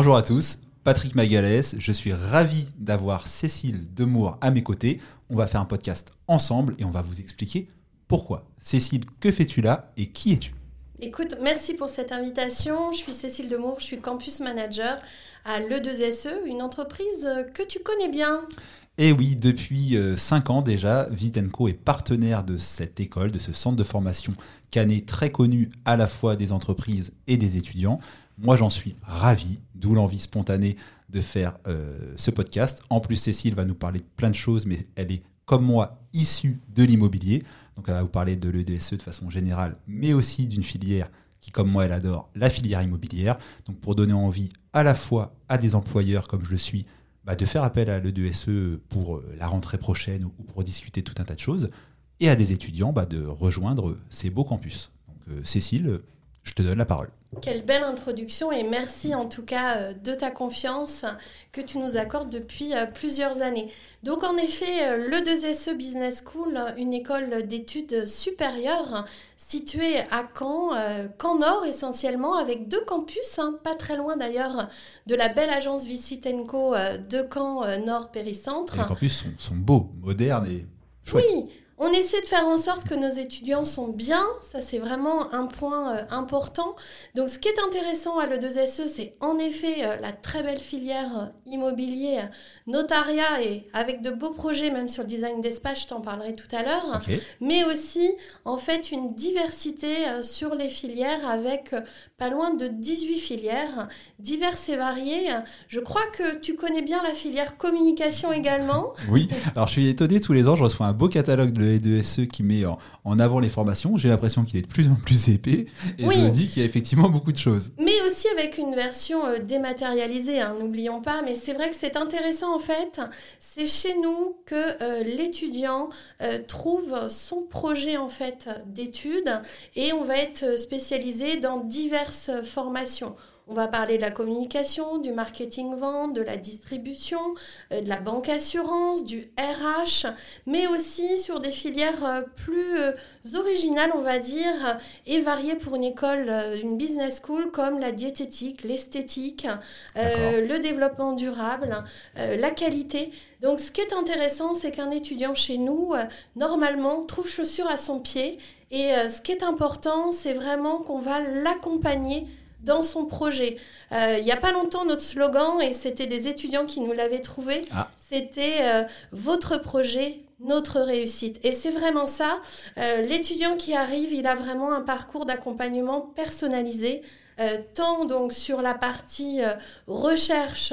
Bonjour à tous, Patrick Magalès, je suis ravi d'avoir Cécile Demour à mes côtés. On va faire un podcast ensemble et on va vous expliquer pourquoi. Cécile, que fais-tu là et qui es-tu? Écoute, merci pour cette invitation. Je suis Cécile Demour, je suis campus manager à l'E2SE, une entreprise que tu connais bien. Et oui, depuis 5 ans déjà, Vitenco est partenaire de cette école, de ce centre de formation canet très connu à la fois des entreprises et des étudiants. Moi, j'en suis ravi, d'où l'envie spontanée de faire euh, ce podcast. En plus, Cécile va nous parler de plein de choses, mais elle est, comme moi, issue de l'immobilier. Donc, elle va vous parler de l'EDSE de façon générale, mais aussi d'une filière qui, comme moi, elle adore, la filière immobilière. Donc, pour donner envie à la fois à des employeurs, comme je le suis, bah, de faire appel à l'EDSE pour euh, la rentrée prochaine ou pour discuter tout un tas de choses, et à des étudiants bah, de rejoindre ces beaux campus. Donc, euh, Cécile, je te donne la parole. Quelle belle introduction et merci en tout cas euh, de ta confiance que tu nous accordes depuis euh, plusieurs années. Donc en effet, euh, le 2SE Business School, une école d'études supérieures située à Caen, Caen Nord essentiellement, avec deux campus, hein, pas très loin d'ailleurs de la belle agence Vicitenco de Caen Nord Péricentre. Les campus sont, sont beaux, modernes et chouettes. Oui, on essaie de faire en sorte que nos étudiants sont bien, ça c'est vraiment un point euh, important. Donc ce qui est intéressant à l'E2SE, c'est en effet euh, la très belle filière euh, immobilier, notariat et avec de beaux projets même sur le design d'espace, je t'en parlerai tout à l'heure, mais aussi en fait une diversité sur les filières avec pas loin de 18 filières diverses et variées. Je crois que tu connais bien la filière communication également. Oui, alors je suis étonné tous les ans, je reçois un beau catalogue de de SE qui met en, avant les formations, j'ai l'impression qu'il est de plus en plus épais et je me dis qu'il y a effectivement beaucoup de choses. Mais aussi avec une version euh, dématérialisée, hein, n'oublions pas, mais c'est vrai que c'est intéressant en fait, c'est chez nous que euh, l'étudiant euh, trouve son projet en fait d'études et on va être spécialisé dans diverses formations. On va parler de la communication, du marketing vente, de la distribution, euh, de la banque assurance, du RH, mais aussi sur des filières euh, plus euh, originales, on va dire, et variées pour une école, une business school comme la diététique, l'esthétique, le développement durable, la qualité. Donc ce qui est intéressant, c'est qu'un étudiant chez nous, normalement, trouve chaussure à son pied. Et ce qui est important, c'est vraiment qu'on va l'accompagner dans son projet. Euh, il n'y a pas longtemps, notre slogan, et c'était des étudiants qui nous l'avaient trouvé, ah. c'était euh, votre projet, notre réussite. Et c'est vraiment ça. Euh, l'étudiant qui arrive, il a vraiment un parcours d'accompagnement personnalisé, tant donc sur la partie recherche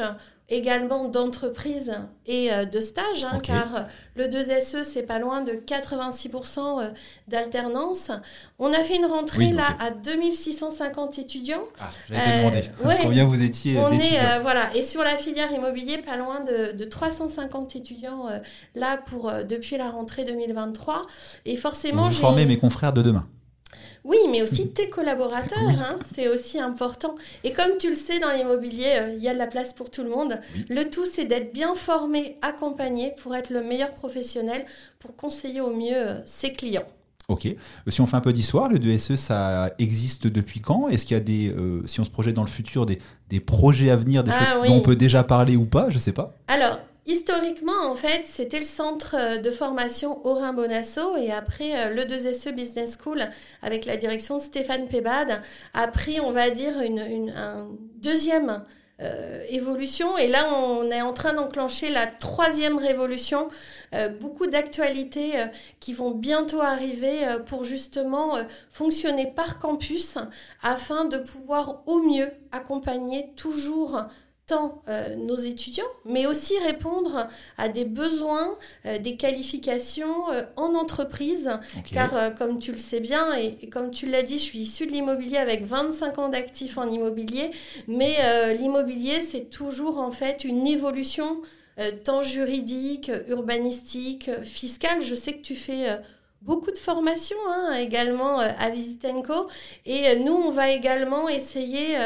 également d'entreprises et euh, de stages, hein, car euh, le 2SE, c'est pas loin de 86% euh, d'alternance. On a fait une rentrée là à 2650 étudiants. Ah, j'avais demandé combien vous étiez On est, voilà, et sur la filière immobilier, pas loin de, de 350 étudiants là pour, depuis la rentrée 2023. Et forcément, vous formez mes confrères de demain. Oui, mais aussi tes collaborateurs, hein, c'est aussi important. Et comme tu le sais, dans l'immobilier, euh, il y a de la place pour tout le monde. Le tout, c'est d'être bien formé, accompagné pour être le meilleur professionnel, pour conseiller au mieux euh, ses clients. Ok. Euh, si on fait un peu d'histoire, le 2SE, ça existe depuis quand? Est-ce qu'il y a des, si on se projette dans le futur, des, des projets à venir, des ah choses dont on peut déjà parler ou pas? Je ne sais pas. Alors, Historiquement, en fait, c'était le centre euh, de formation Aurin Bonasso et après euh, le 2SE Business School avec la direction Stéphane Pébad a pris, on va dire, une, un deuxième euh, évolution. Et là, on est en train d'enclencher la troisième révolution. beaucoup d'actualités qui vont bientôt arriver pour justement fonctionner par campus afin de pouvoir au mieux accompagner toujours tant euh, nos étudiants, mais aussi répondre à des besoins, euh, des qualifications euh, en entreprise. Car comme tu le sais bien, et, comme tu l'as dit, je suis issue de l'immobilier avec 25 ans d'actifs en immobilier, mais l'immobilier, c'est toujours en fait une évolution tant juridique, urbanistique, fiscale. Je sais que tu fais beaucoup de formations hein, également à Visitenco. Et nous, on va également essayer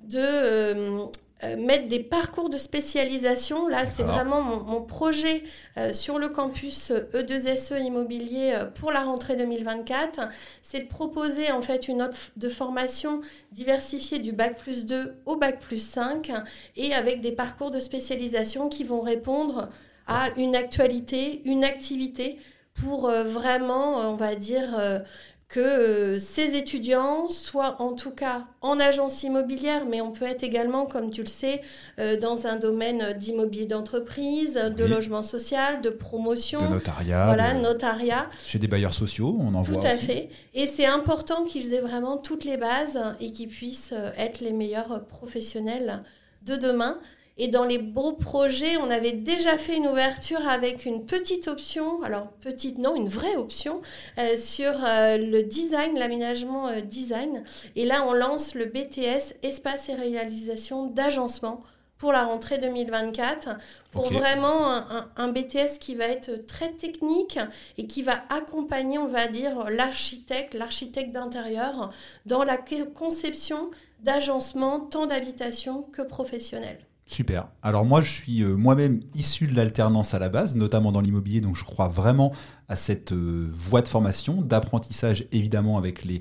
de euh, mettre des parcours de spécialisation. Là, c'est vraiment mon, projet euh, sur le campus E2SE e Immobilier pour la rentrée 2024. C'est de proposer en fait une offre de formation diversifiée du bac plus 2 au bac plus 5 et avec des parcours de spécialisation qui vont répondre à une actualité, une activité pour vraiment, on va dire, que euh, ces étudiants soient en tout cas en agence immobilière, mais on peut être également, comme tu le sais, euh, dans un domaine d'immobilier d'entreprise, de logement social, de promotion. De notariat. Voilà, notariat. Chez des bailleurs sociaux, on en voit. Tout à fait. Et c'est important qu'ils aient vraiment toutes les bases et qu'ils puissent euh, être les meilleurs professionnels de demain. Et dans les beaux projets, on avait déjà fait une ouverture avec une petite option, alors petite non, une vraie option, euh, sur euh, le design, l'aménagement euh, design. Et là, on lance le BTS, espace et réalisation d'agencement pour la rentrée 2024, pour vraiment un, un, BTS qui va être très technique et qui va accompagner, on va dire, l'architecte, l'architecte d'intérieur dans la conception d'agencement tant d'habitation que professionnel. Super. Alors moi, je suis euh, moi-même issu de l'alternance à la base, notamment dans l'immobilier, donc je crois vraiment à cette euh, voie de formation, d'apprentissage évidemment avec les,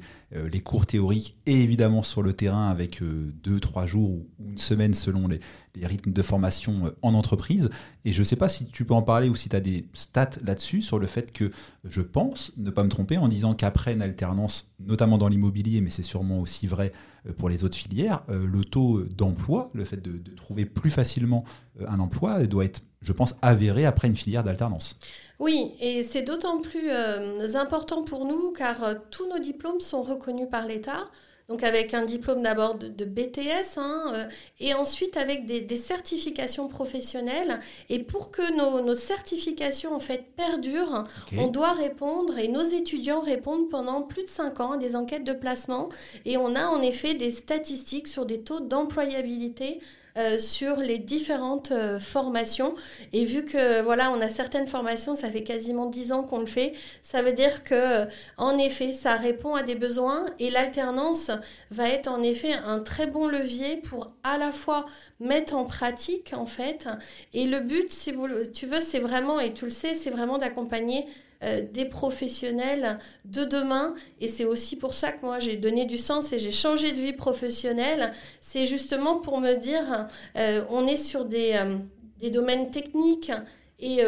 les, cours théoriques et évidemment sur le terrain avec deux, trois jours ou une semaine selon les, rythmes de formation en entreprise. Et je ne sais pas si tu peux en parler ou si tu as des stats là-dessus sur le fait que je pense ne pas me tromper en disant qu'après une alternance, notamment dans l'immobilier, mais c'est sûrement aussi vrai pour les autres filières, le taux d'emploi, le fait de, trouver plus facilement euh, un emploi doit être, je pense, avéré après une filière d'alternance. Oui, et c'est d'autant plus euh, important pour nous car euh, tous nos diplômes sont reconnus par l'État. Donc avec un diplôme d'abord de, BTS hein, et ensuite avec des, certifications professionnelles. Et pour que nos, certifications en fait perdurent, on doit répondre et nos étudiants répondent pendant plus de 5 ans à des enquêtes de placement. Et on a en effet des statistiques sur des taux d'employabilité euh, sur les différentes euh, formations. Et vu que voilà, on a certaines formations, ça fait quasiment 10 ans qu'on le fait, ça veut dire que euh, en effet, ça répond à des besoins et l'alternance va être en effet un très bon levier pour à la fois mettre en pratique en fait. Et le but, si vous, tu veux, c'est vraiment, et tu le sais, c'est vraiment d'accompagner euh, des professionnels de demain. Et c'est aussi pour ça que moi, j'ai donné du sens et j'ai changé de vie professionnelle. C'est justement pour me dire, euh, on est sur des, euh, domaines techniques et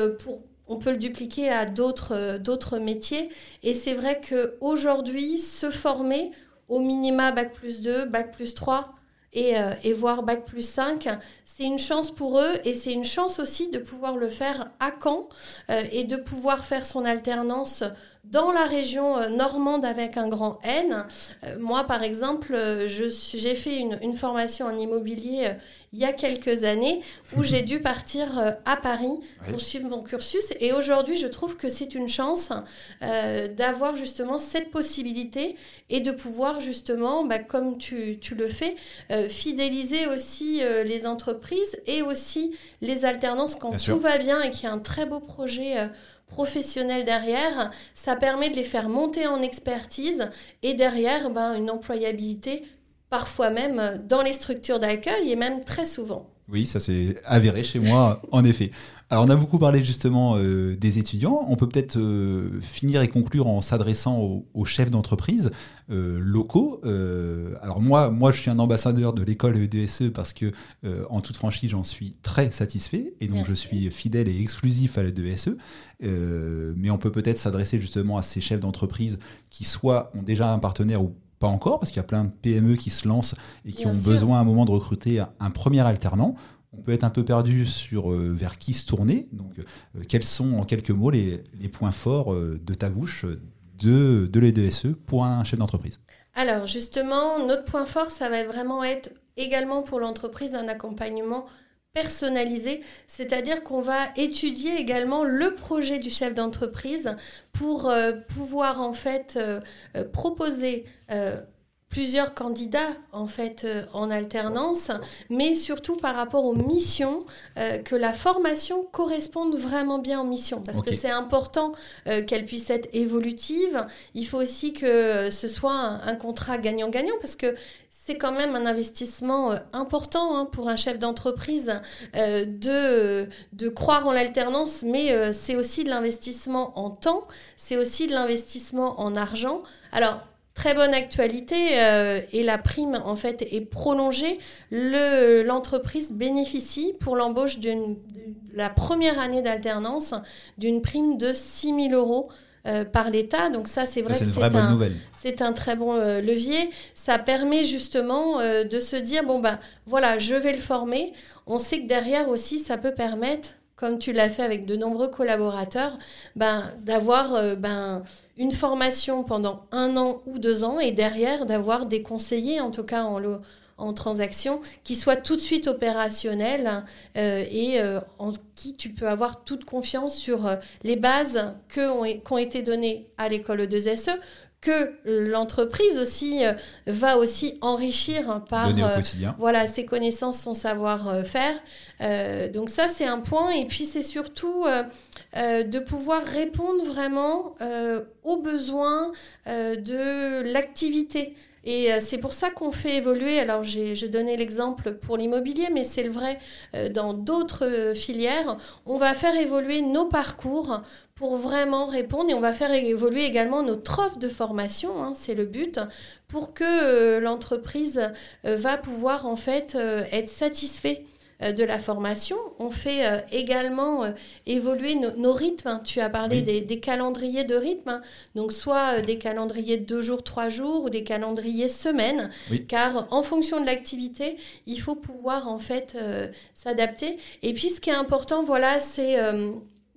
on peut le dupliquer à d'autres d'autres métiers. Et c'est vrai qu'aujourd'hui, se former au minima Bac plus 2, Bac plus 3, et, euh, et, voir Bac plus 5, c'est une chance pour eux et c'est une chance aussi de pouvoir le faire à Caen euh, et de pouvoir faire son alternance dans la région euh, normande avec un grand N. moi, par exemple, j'ai fait une, une, formation en immobilier il y a quelques années où j'ai dû partir euh, à Paris pour suivre mon cursus. Et aujourd'hui, je trouve que c'est une chance euh, d'avoir justement cette possibilité et de pouvoir justement, bah, comme tu, tu, le fais, euh, fidéliser aussi les entreprises et aussi les alternances quand tout va bien et qu'il y a un très beau projet professionnel derrière, ça permet de les faire monter en expertise et derrière ben, une employabilité parfois même dans les structures d'accueil et même très souvent. Oui, ça s'est avéré chez moi, en effet. Alors, on a beaucoup parlé justement euh, des étudiants. On peut peut-être euh, finir et conclure en s'adressant aux, chefs d'entreprise euh, locaux. alors, moi, moi, je suis un ambassadeur de l'école EDSE parce que, en toute franchise, j'en suis très satisfait et donc je suis fidèle et exclusif à l'EDSE. mais on peut peut-être s'adresser justement à ces chefs d'entreprise qui soit ont déjà un partenaire ou pas encore, parce qu'il y a plein de PME qui se lancent et qui ont besoin à un moment de recruter un, premier alternant. On peut être un peu perdu sur euh, vers qui se tourner. Donc, euh, quels sont en quelques mots les, points forts euh, de ta bouche de, de l'EDSE pour un chef d'entreprise? Alors, justement, notre point fort, ça va vraiment être également pour l'entreprise un accompagnement personnalisé, c'est-à-dire qu'on va étudier également le projet du chef d'entreprise pour euh, pouvoir en fait euh, euh, proposer plusieurs candidats en fait en alternance, mais surtout par rapport aux missions, que la formation corresponde vraiment bien aux missions, parce que c'est important qu'elle puisse être évolutive. Il faut aussi que ce soit un contrat gagnant-gagnant, parce que c'est quand même un investissement important hein, pour un chef d'entreprise de, de croire en l'alternance, mais c'est aussi de l'investissement en temps, c'est aussi de l'investissement en argent. Alors, très bonne actualité euh, et la prime en fait est prolongée. L'entreprise bénéficie pour l'embauche de la première année d'alternance d'une prime de 6 000 euros. Euh, par l'État. Donc ça, c'est vrai que c'est un, c'est un très bon euh, levier. Ça permet justement de se dire, bon, ben voilà, je vais le former. On sait que derrière aussi, ça peut permettre comme tu l'as fait avec de nombreux collaborateurs, ben, d'avoir euh, ben, une formation pendant un an ou deux ans et derrière d'avoir des conseillers, en tout cas en, en transaction, qui soient tout de suite opérationnels euh, et euh, en qui tu peux avoir toute confiance sur les bases ont, qui ont été données à l'école 2SE, que l'entreprise aussi euh, va aussi enrichir par euh, voilà ses connaissances, son savoir-faire. Euh, donc ça c'est un point et puis c'est surtout de pouvoir répondre vraiment aux besoins de l'activité. Et euh, c'est pour ça qu'on fait évoluer, alors j'ai donné l'exemple pour l'immobilier, mais c'est le vrai euh, dans d'autres euh, filières, on va faire évoluer nos parcours pour vraiment répondre et on va faire évoluer également notre offre de formation, hein, c'est le but, pour que l'entreprise va pouvoir en fait être satisfait de la formation. On fait euh, également euh, évoluer nos rythmes. Tu as parlé des, calendriers de rythme, donc soit des calendriers de deux jours, trois jours ou des calendriers semaines, car en fonction de l'activité, il faut pouvoir en fait s'adapter. Et puis ce qui est important, voilà, c'est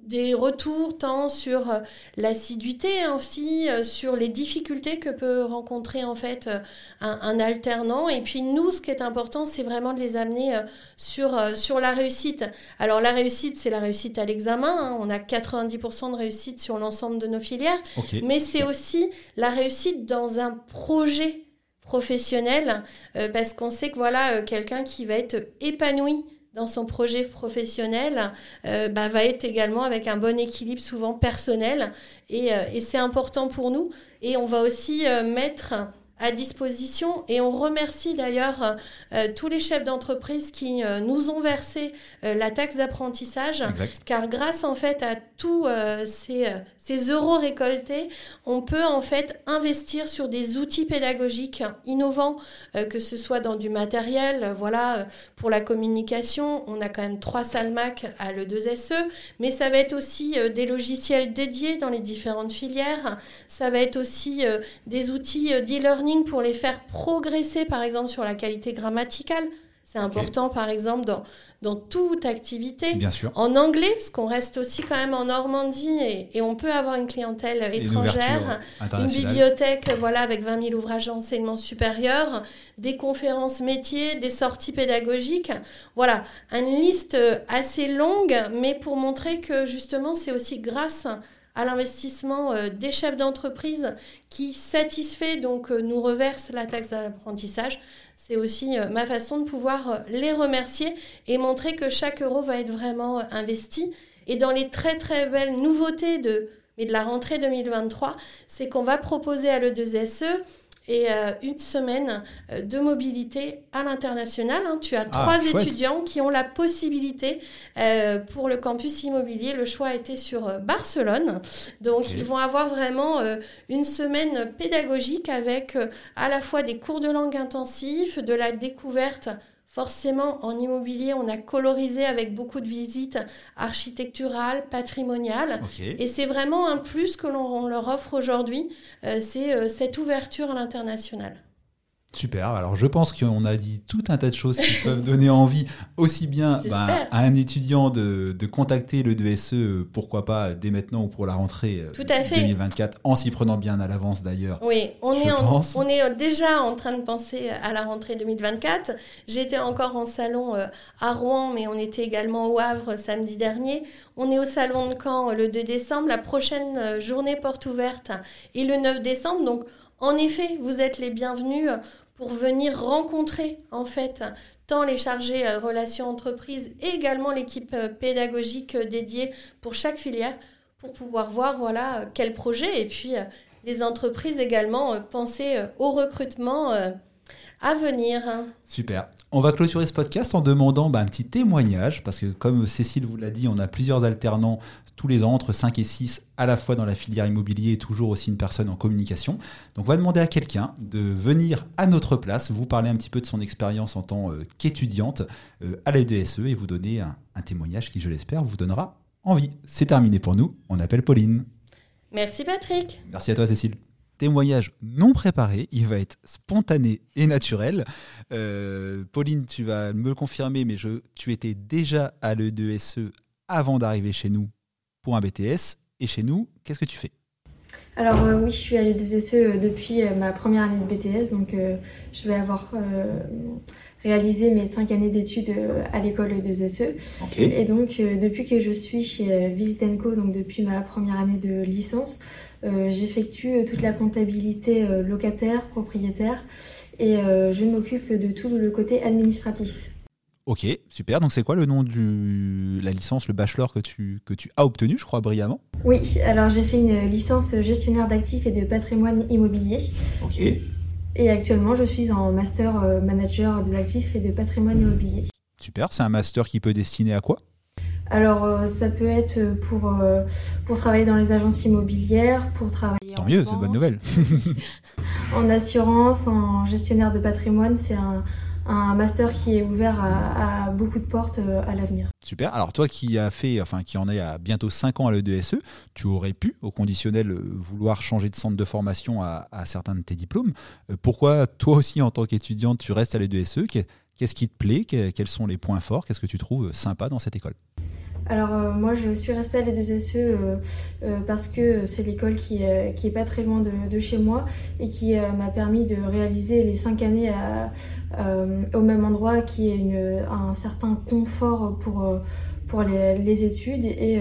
des retours tant sur euh, l'assiduité hein, aussi, euh, sur les difficultés que peut rencontrer en fait euh, un, alternant. Et puis nous, ce qui est important, c'est vraiment de les amener sur, sur la réussite. Alors la réussite, c'est la réussite à l'examen. Hein. On a 90% de réussite sur l'ensemble de nos filières. Mais c'est aussi la réussite dans un projet professionnel, parce qu'on sait que voilà, quelqu'un qui va être épanoui dans son projet professionnel euh, bah, va être également avec un bon équilibre souvent personnel. Et, euh, c'est important pour nous. Et on va aussi euh, mettre à disposition. Et on remercie d'ailleurs euh, tous les chefs d'entreprise qui euh, nous ont versé euh, la taxe d'apprentissage. Car grâce en fait à tous ces, ces, euros récoltés on peut en fait investir sur des outils pédagogiques innovants que ce soit dans du matériel voilà pour la communication. On a quand même trois salles Mac à l'E2SE mais ça va être aussi des logiciels dédiés dans les différentes filières. Ça va être aussi des outils d'e-learning pour les faire progresser, par exemple, sur la qualité grammaticale. C'est important, par exemple, dans, dans toute activité. Bien sûr. En anglais, parce qu'on reste aussi quand même en Normandie et, on peut avoir une clientèle étrangère, une, bibliothèque voilà, avec 20 000 ouvrages d'enseignement supérieur, des conférences métiers, des sorties pédagogiques. Voilà, une liste assez longue, mais pour montrer que justement, c'est aussi grâce à l'investissement euh, des chefs d'entreprise qui satisfait donc euh, nous reverse la taxe d'apprentissage. C'est aussi euh, ma façon de pouvoir les remercier et montrer que chaque euro va être vraiment investi. Et dans les très très belles nouveautés de, mais de la rentrée 2023, c'est qu'on va proposer à l'E2SE et euh, une semaine euh, de mobilité à l'international. Hein. Tu as ah, trois étudiants qui ont la possibilité euh, pour le campus immobilier. Le choix a été sur Barcelone. Donc, ils vont avoir vraiment une semaine pédagogique avec à la fois des cours de langue intensifs, de la découverte Forcément, en immobilier, on a colorisé avec beaucoup de visites architecturales, patrimoniales. Et c'est vraiment un plus que l'on leur offre aujourd'hui, euh, c'est euh, cette ouverture à l'international. Super. Alors, je pense qu'on a dit tout un tas de choses qui peuvent donner envie aussi bien bah, à un étudiant de, contacter le 2SE, pourquoi pas dès maintenant ou pour la rentrée 2024, euh, en s'y prenant bien à l'avance d'ailleurs. Oui, on est, on est déjà en train de penser à la rentrée 2024. J'étais encore en salon euh, à Rouen, mais on était également au Havre samedi dernier. On est au salon de Caen le 2 décembre. La prochaine euh, journée porte ouverte est le 9 décembre. Donc, en effet, vous êtes les bienvenus pour venir rencontrer en fait tant les chargés euh, relations entreprises et également l'équipe euh, pédagogique euh, dédiée pour chaque filière pour pouvoir voir voilà quel projet et puis les entreprises également penser au recrutement à venir. Super. On va clôturer ce podcast en demandant bah, un petit témoignage, parce que comme Cécile vous l'a dit, on a plusieurs alternants tous les ans, entre 5 et 6, à la fois dans la filière immobilier et toujours aussi une personne en communication. Donc on va demander à quelqu'un de venir à notre place, vous parler un petit peu de son expérience en tant euh, qu'étudiante euh, à la DSE et vous donner un, un témoignage qui, je l'espère, vous donnera envie. C'est terminé pour nous. On appelle Pauline. Merci Patrick. Merci à toi Cécile témoignage non préparé, il va être spontané et naturel. Euh, Pauline, tu vas me le confirmer, mais je, tu étais déjà à l'E2SE avant d'arriver chez nous pour un BTS. Et chez nous, qu'est-ce que tu fais? Alors euh, oui, je suis à l'E2SE euh, depuis ma première année de BTS, donc je vais avoir réalisé mes cinq années d'études à l'école E2SE. Et donc depuis que je suis chez Visit Co, donc depuis ma première année de licence, euh, j'effectue euh, toute la comptabilité euh, locataire, propriétaire et je m'occupe de tout le côté administratif. Ok, super. Donc c'est quoi le nom de la licence, le bachelor que tu, que tu as obtenu, je crois, brillamment? Oui, alors j'ai fait une licence gestionnaire d'actifs et de patrimoine immobilier. Ok. Et actuellement, je suis en master manager des actifs et de patrimoine immobilier. Super, c'est un master qui peut destiner à quoi? Alors, euh, ça peut être pour, euh, pour travailler dans les agences immobilières, pour travailler Tant mieux, c'est bonne nouvelle. en assurance, en gestionnaire de patrimoine, c'est un, master qui est ouvert à, beaucoup de portes euh, à l'avenir. Super. Alors toi qui as fait, enfin qui en est à bientôt 5 ans à l'EDSE, tu aurais pu, au conditionnel, vouloir changer de centre de formation à, certains de tes diplômes. Pourquoi toi aussi, en tant qu'étudiante, tu restes à l'EDSE Qu'est-ce qui te plaît? Quels sont les points forts? Qu'est-ce que tu trouves sympa dans cette école? Alors euh, moi je suis restée à l'E2SE euh, euh, parce que c'est l'école qui qui est pas très loin de, chez moi et qui m'a permis de réaliser les cinq années au même endroit qui est un certain confort pour, les, études et,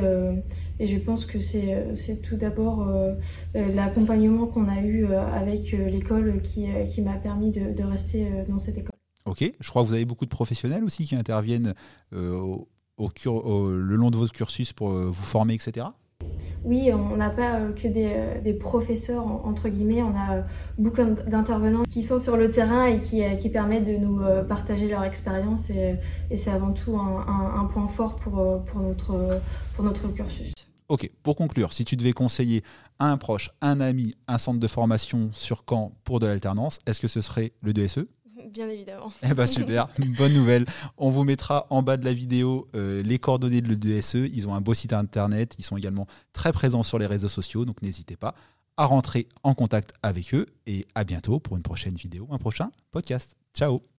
je pense que c'est tout d'abord l'accompagnement qu'on a eu avec l'école qui, qui m'a permis de, de, rester dans cette école. Ok, je crois que vous avez beaucoup de professionnels aussi qui interviennent le long de votre cursus pour euh, vous former, etc. Oui, on n'a pas euh, que euh, des, professeurs, entre guillemets, on a beaucoup d'intervenants qui sont sur le terrain et qui, permettent de nous partager leur expérience et, c'est avant tout un, point fort pour, pour, notre, pour notre cursus. Ok, pour conclure, si tu devais conseiller un proche, un ami, un centre de formation sur Caen pour de l'alternance, est-ce que ce serait le DSE Bien évidemment. Eh ben super, bonne nouvelle. On vous mettra en bas de la vidéo euh, les coordonnées de l'EDSE. Ils ont un beau site internet. Ils sont également très présents sur les réseaux sociaux. Donc n'hésitez pas à rentrer en contact avec eux. Et à bientôt pour une prochaine vidéo, un prochain podcast. Ciao